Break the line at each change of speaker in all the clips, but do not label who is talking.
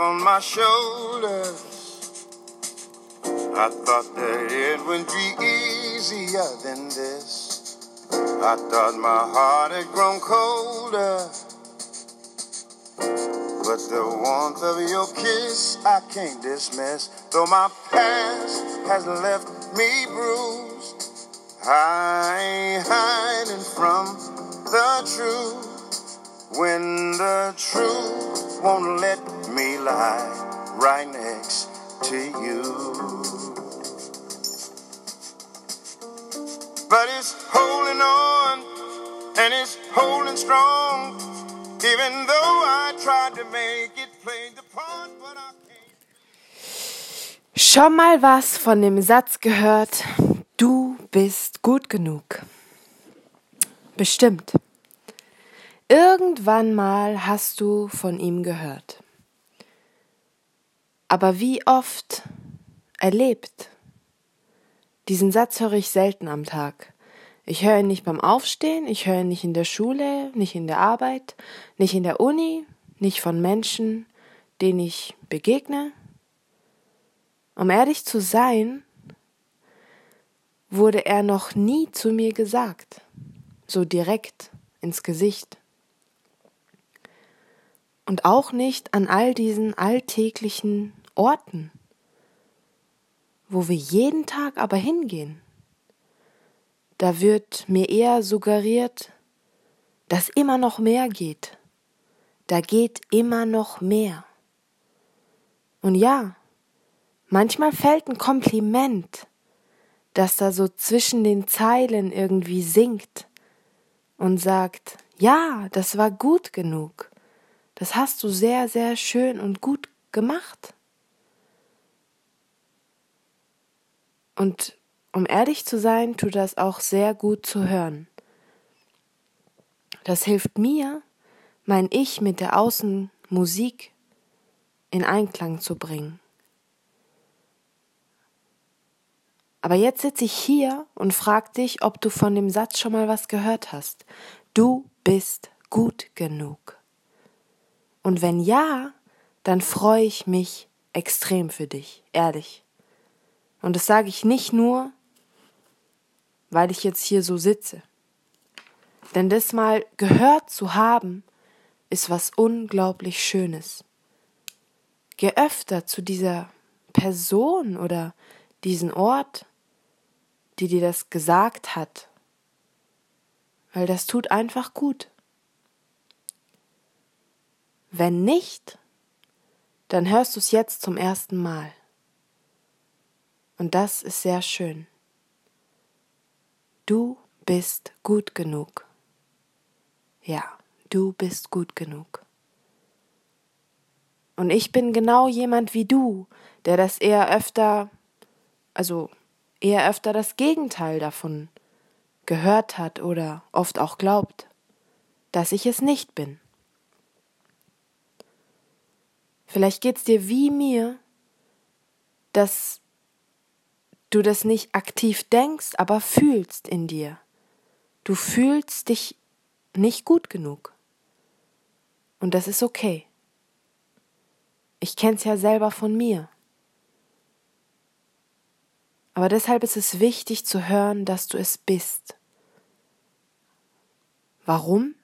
on my shoulders. I thought that it would be easier than this. I thought my heart had grown colder. But the warmth of your kiss I can't dismiss. Though my past has left me bruised, I ain't hiding from the truth. When the truth won't let me lie right next to you. But it's holding on and it's holding strong. Even though I tried to make it play the part, but I can't.
Schon mal was von dem Satz gehört, du bist gut genug. Bestimmt. Irgendwann mal hast du von ihm gehört. Aber wie oft erlebt? Diesen Satz höre ich selten am Tag. Ich höre ihn nicht beim Aufstehen, ich höre ihn nicht in der Schule, nicht in der Arbeit, nicht in der Uni, nicht von Menschen, denen ich begegne. Um ehrlich zu sein, wurde er noch nie zu mir gesagt, so direkt ins Gesicht und auch nicht an all diesen alltäglichen Orten, wo wir jeden Tag aber hingehen. Da wird mir eher suggeriert, dass immer noch mehr geht. Da geht immer noch mehr. Und ja, manchmal fällt ein Kompliment, das da so zwischen den Zeilen irgendwie singt und sagt, ja, das war gut genug. Das hast du sehr, sehr schön und gut gemacht. Und um ehrlich zu sein, tut das auch sehr gut zu hören. Das hilft mir, mein Ich mit der Außenmusik in Einklang zu bringen. Aber jetzt sitze ich hier und frag dich, ob du von dem Satz schon mal was gehört hast. Du bist gut genug. Und wenn ja, dann freue ich mich extrem für dich, ehrlich. Und das sage ich nicht nur, weil ich jetzt hier so sitze. Denn das mal gehört zu haben, ist was unglaublich Schönes. Geh öfter zu dieser Person oder diesen Ort, die dir das gesagt hat, weil das tut einfach gut. Wenn nicht, dann hörst du es jetzt zum ersten Mal. Und das ist sehr schön. Du bist gut genug. Ja, du bist gut genug. Und ich bin genau jemand wie du, der das eher öfter, also eher öfter das Gegenteil davon gehört hat oder oft auch glaubt, dass ich es nicht bin. Vielleicht geht's dir wie mir, dass du das nicht aktiv denkst, aber fühlst in dir. Du fühlst dich nicht gut genug. Und das ist okay. Ich kenn's ja selber von mir. Aber deshalb ist es wichtig zu hören, dass du es bist. Warum?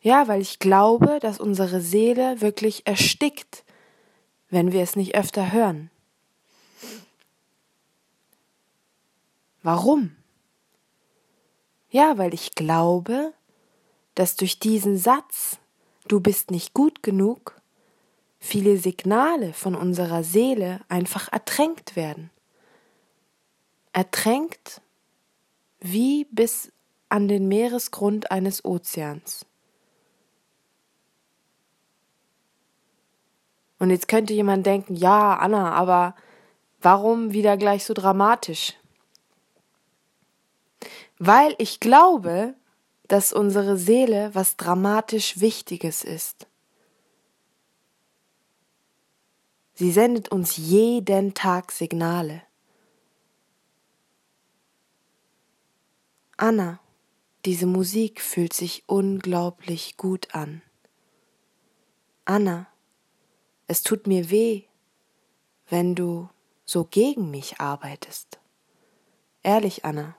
Ja, weil ich glaube, dass unsere Seele wirklich erstickt, wenn wir es nicht öfter hören. Warum? Ja, weil ich glaube, dass durch diesen Satz, du bist nicht gut genug, viele Signale von unserer Seele einfach ertränkt werden. Ertränkt wie bis an den Meeresgrund eines Ozeans. Und jetzt könnte jemand denken, ja, Anna, aber warum wieder gleich so dramatisch? Weil ich glaube, dass unsere Seele was dramatisch Wichtiges ist. Sie sendet uns jeden Tag Signale. Anna, diese Musik fühlt sich unglaublich gut an. Anna, es tut mir weh, wenn du so gegen mich arbeitest. Ehrlich, Anna.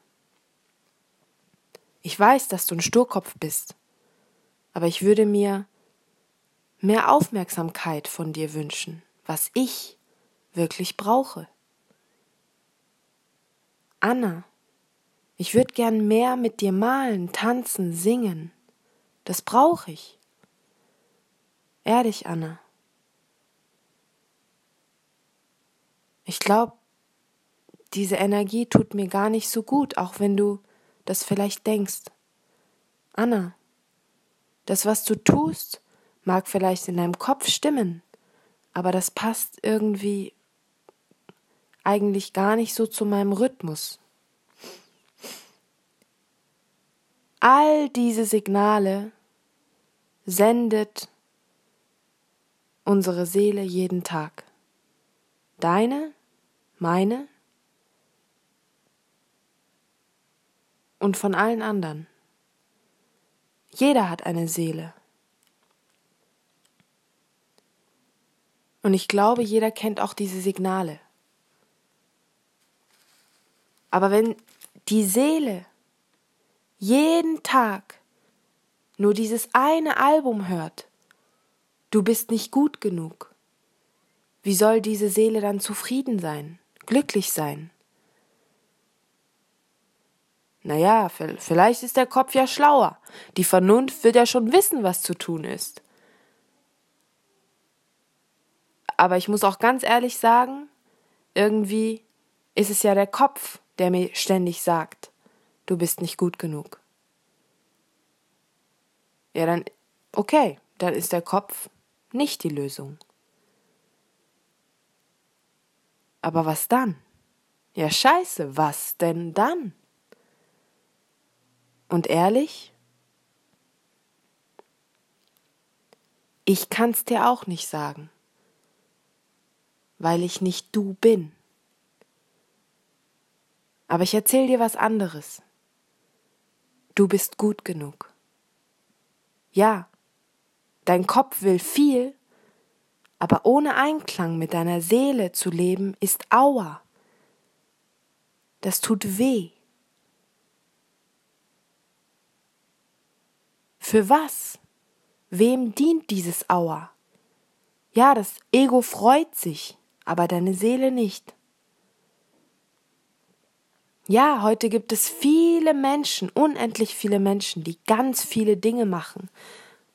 Ich weiß, dass du ein Sturkopf bist, aber ich würde mir mehr Aufmerksamkeit von dir wünschen, was ich wirklich brauche. Anna, ich würde gern mehr mit dir malen, tanzen, singen. Das brauche ich. Ehrlich, Anna. Ich glaube, diese Energie tut mir gar nicht so gut, auch wenn du das vielleicht denkst. Anna, das, was du tust, mag vielleicht in deinem Kopf stimmen, aber das passt irgendwie eigentlich gar nicht so zu meinem Rhythmus. All diese Signale sendet unsere Seele jeden Tag. Deine, meine und von allen anderen. Jeder hat eine Seele. Und ich glaube, jeder kennt auch diese Signale. Aber wenn die Seele jeden Tag nur dieses eine Album hört, du bist nicht gut genug, wie soll diese Seele dann zufrieden sein, glücklich sein? Naja, vielleicht ist der Kopf ja schlauer. Die Vernunft wird ja schon wissen, was zu tun ist. Aber ich muss auch ganz ehrlich sagen, irgendwie ist es ja der Kopf, der mir ständig sagt, du bist nicht gut genug. Ja, dann, okay, dann ist der Kopf nicht die Lösung. Aber was dann? Ja, scheiße, was denn dann? Und ehrlich? Ich kann's dir auch nicht sagen weil ich nicht du bin. Aber ich erzähle dir was anderes. Du bist gut genug. Ja, dein Kopf will viel, aber ohne Einklang mit deiner Seele zu leben ist Aua. Das tut weh. Für was? Wem dient dieses Aua? Ja, das Ego freut sich, aber deine Seele nicht. Ja, heute gibt es viele Menschen, unendlich viele Menschen, die ganz viele Dinge machen.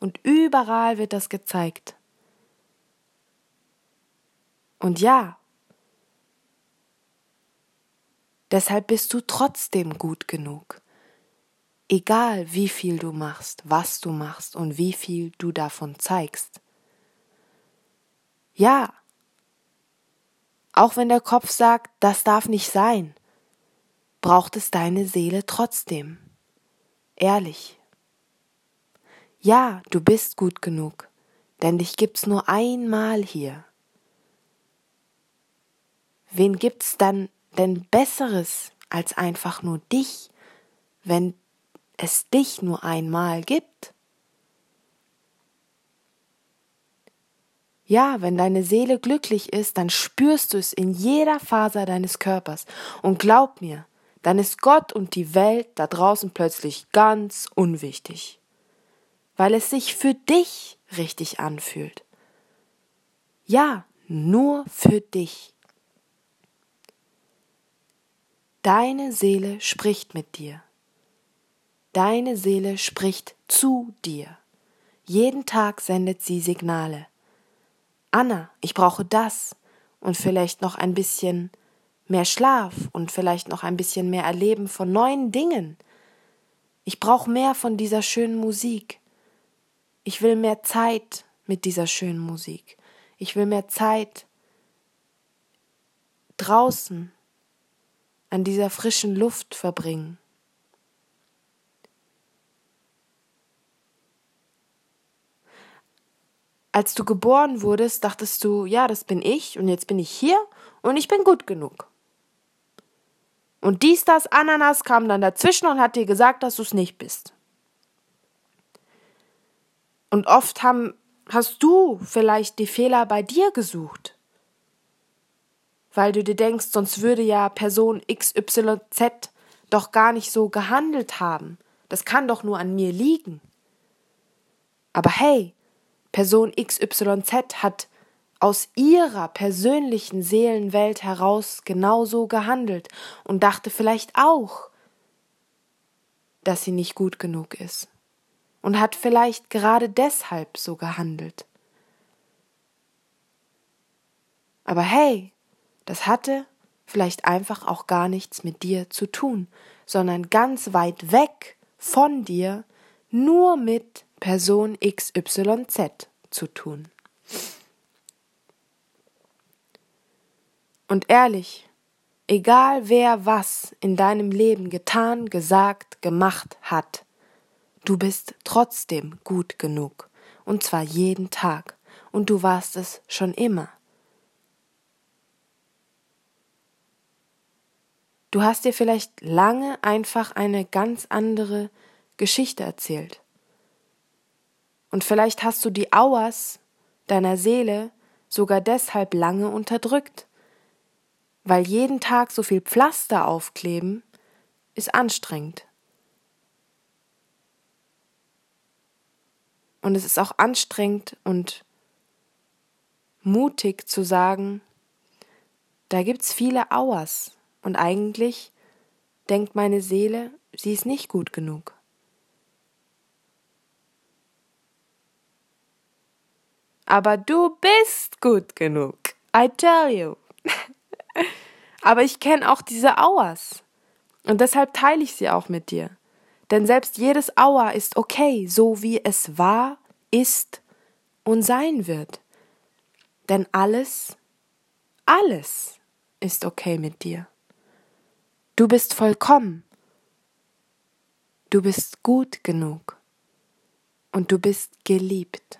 Und überall wird das gezeigt. Und ja, deshalb bist du trotzdem gut genug. Egal wie viel du machst, was du machst und wie viel du davon zeigst. Ja, auch wenn der Kopf sagt, das darf nicht sein, braucht es deine Seele trotzdem. Ehrlich. Ja, du bist gut genug, denn dich gibt's nur einmal hier. Wen gibt's dann denn Besseres als einfach nur dich, wenn es dich nur einmal gibt? Ja, wenn deine Seele glücklich ist, dann spürst du es in jeder Faser deines Körpers. Und glaub mir, dann ist Gott und die Welt da draußen plötzlich ganz unwichtig. Weil es sich für dich richtig anfühlt. Ja, nur für dich. Deine Seele spricht mit dir. Deine Seele spricht zu dir. Jeden Tag sendet sie Signale. Anna, ich brauche das und vielleicht noch ein bisschen mehr Schlaf und vielleicht noch ein bisschen mehr Erleben von neuen Dingen. Ich brauche mehr von dieser schönen Musik. Ich will mehr Zeit mit dieser schönen Musik. Ich will mehr Zeit draußen an dieser frischen Luft verbringen. Als du geboren wurdest, dachtest du, ja, das bin ich und jetzt bin ich hier und ich bin gut genug. Und dies, das, Ananas kam dann dazwischen und hat dir gesagt, dass du es nicht bist. Und oft haben hast du vielleicht die Fehler bei dir gesucht? Weil du dir denkst, sonst würde ja Person XYZ doch gar nicht so gehandelt haben. Das kann doch nur an mir liegen. Aber hey, Person XYZ hat aus ihrer persönlichen Seelenwelt heraus genauso gehandelt und dachte vielleicht auch, dass sie nicht gut genug ist und hat vielleicht gerade deshalb so gehandelt. Aber hey, das hatte vielleicht einfach auch gar nichts mit dir zu tun, sondern ganz weit weg von dir nur mit Person XYZ zu tun. Und ehrlich, egal wer was in deinem Leben getan, gesagt, gemacht hat, du bist trotzdem gut genug, und zwar jeden Tag, und du warst es schon immer. Du hast dir vielleicht lange einfach eine ganz andere Geschichte erzählt. Und vielleicht hast du die Auers deiner Seele sogar deshalb lange unterdrückt weil jeden Tag so viel Pflaster aufkleben ist anstrengend. Und es ist auch anstrengend und mutig zu sagen, da gibt's viele Auers und eigentlich denkt meine Seele, sie ist nicht gut genug. Aber du bist gut genug. I tell you. Aber ich kenne auch diese Auers. Und deshalb teile ich sie auch mit dir. Denn selbst jedes Auer ist okay, so wie es war, ist und sein wird. Denn alles, alles ist okay mit dir. Du bist vollkommen. Du bist gut genug. Und du bist geliebt.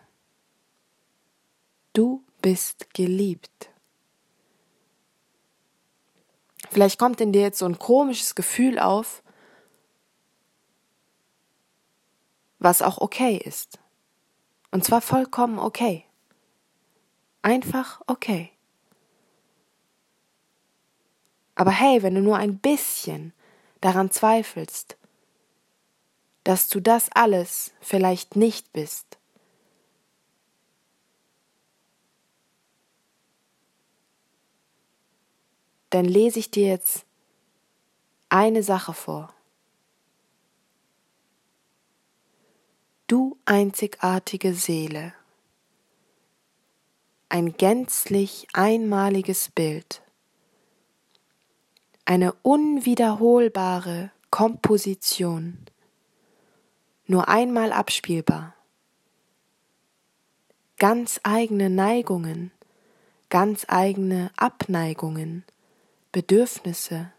Du bist geliebt. Vielleicht kommt in dir jetzt so ein komisches Gefühl auf, was auch okay ist. Und zwar vollkommen okay. Einfach okay. Aber hey, wenn du nur ein bisschen daran zweifelst, dass du das alles vielleicht nicht bist, dann lese ich dir jetzt eine Sache vor. Du einzigartige Seele, ein gänzlich einmaliges Bild, eine unwiederholbare Komposition, nur einmal abspielbar, ganz eigene Neigungen, ganz eigene Abneigungen, Bedürfnisse,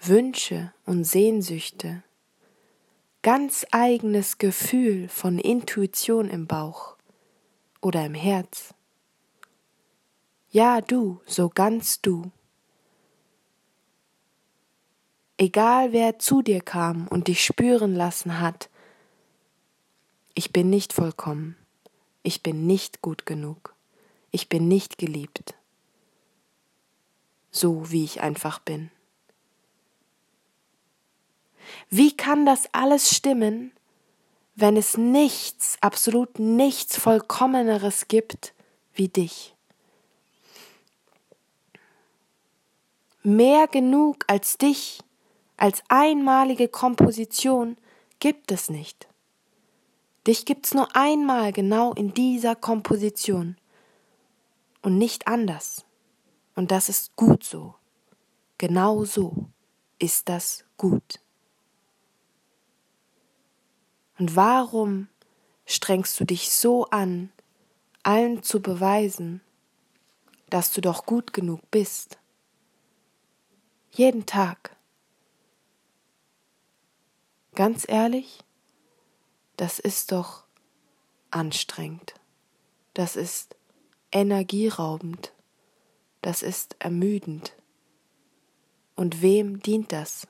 Wünsche und Sehnsüchte, ganz eigenes Gefühl von Intuition im Bauch oder im Herz. Ja, du, so ganz du. Egal wer zu dir kam und dich spüren lassen hat, ich bin nicht vollkommen, ich bin nicht gut genug, ich bin nicht geliebt so wie ich einfach bin. Wie kann das alles stimmen, wenn es nichts, absolut nichts Vollkommeneres gibt wie dich? Mehr genug als dich, als einmalige Komposition gibt es nicht. Dich gibt's nur einmal genau in dieser Komposition und nicht anders. Und das ist gut so. Genau so ist das gut. Und warum strengst du dich so an, allen zu beweisen, dass du doch gut genug bist? Jeden Tag. Ganz ehrlich, das ist doch anstrengend. Das ist energieraubend das ist ermüdend. Und wem dient das?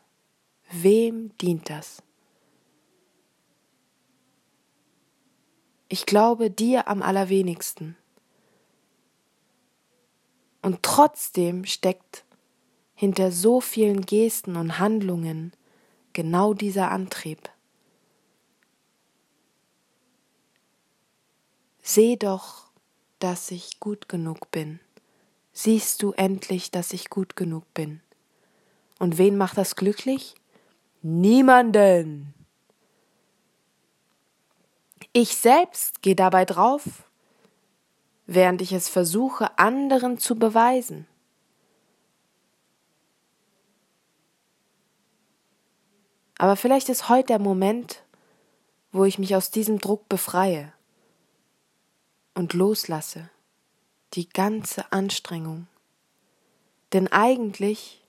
Wem dient das? Ich glaube dir am allerwenigsten. Und trotzdem steckt hinter so vielen Gesten und Handlungen genau dieser Antrieb. Seh doch, dass ich gut genug bin. Siehst du endlich, dass ich gut genug bin. Und wen macht das glücklich? Niemanden. Ich selbst gehe dabei drauf, während ich es versuche, anderen zu beweisen. Aber vielleicht ist heute der Moment, wo ich mich aus diesem Druck befreie und loslasse die ganze Anstrengung. Denn eigentlich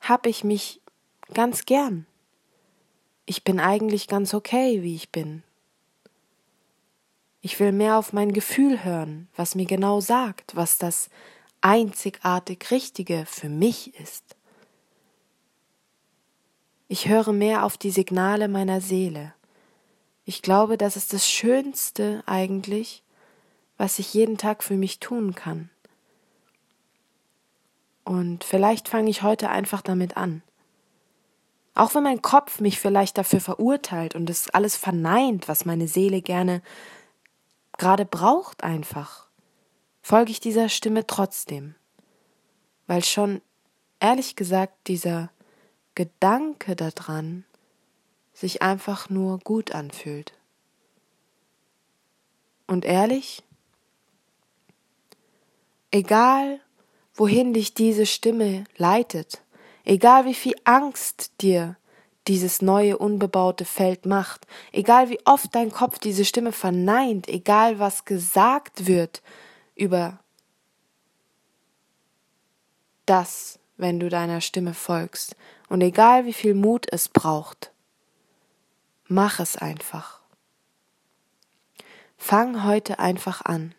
habe ich mich ganz gern. Ich bin eigentlich ganz okay, wie ich bin. Ich will mehr auf mein Gefühl hören, was mir genau sagt, was das einzigartig Richtige für mich ist. Ich höre mehr auf die Signale meiner Seele. Ich glaube, das ist das Schönste eigentlich, was ich jeden Tag für mich tun kann. Und vielleicht fange ich heute einfach damit an. Auch wenn mein Kopf mich vielleicht dafür verurteilt und es alles verneint, was meine Seele gerne gerade braucht einfach, folge ich dieser Stimme trotzdem. Weil schon, ehrlich gesagt, dieser Gedanke daran sich einfach nur gut anfühlt. Und ehrlich, Egal, wohin dich diese Stimme leitet, egal wie viel Angst dir dieses neue unbebaute Feld macht, egal wie oft dein Kopf diese Stimme verneint, egal was gesagt wird über das, wenn du deiner Stimme folgst, und egal wie viel Mut es braucht, mach es einfach. Fang heute einfach an.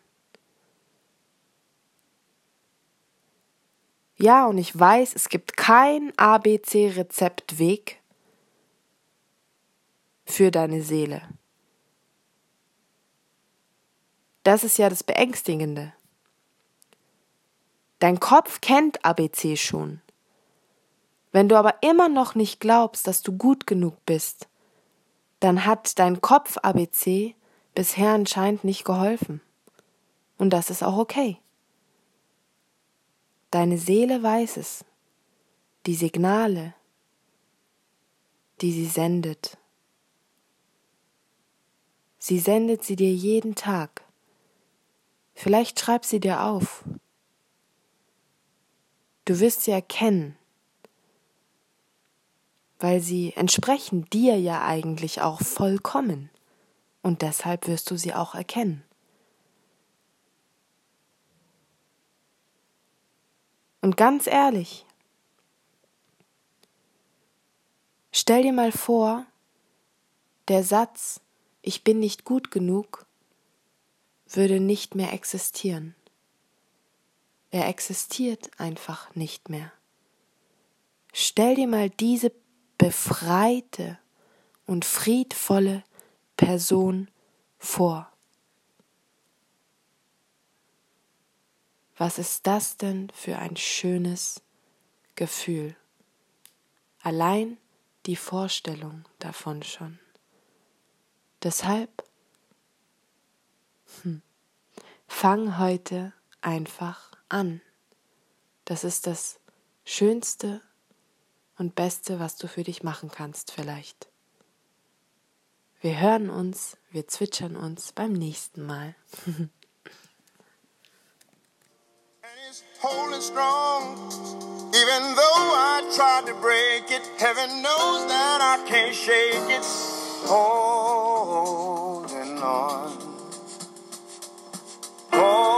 Ja, und ich weiß, es gibt kein ABC-Rezeptweg für deine Seele. Das ist ja das Beängstigende. Dein Kopf kennt ABC schon. Wenn du aber immer noch nicht glaubst, dass du gut genug bist, dann hat dein Kopf ABC bisher anscheinend nicht geholfen. Und das ist auch okay. Deine Seele weiß es, die Signale, die sie sendet. Sie sendet sie dir jeden Tag. Vielleicht schreib sie dir auf. Du wirst sie erkennen, weil sie entsprechen dir ja eigentlich auch vollkommen. Und deshalb wirst du sie auch erkennen. Und ganz ehrlich, stell dir mal vor, der Satz, ich bin nicht gut genug, würde nicht mehr existieren. Er existiert einfach nicht mehr. Stell dir mal diese befreite und friedvolle Person vor. Was ist das denn für ein schönes Gefühl? Allein die Vorstellung davon schon. Deshalb hm, fang heute einfach an. Das ist das Schönste und Beste, was du für dich machen kannst vielleicht. Wir hören uns, wir zwitschern uns beim nächsten Mal. is holding strong. Even though I tried to break it, heaven knows that I can't shake it. Holding on. Holding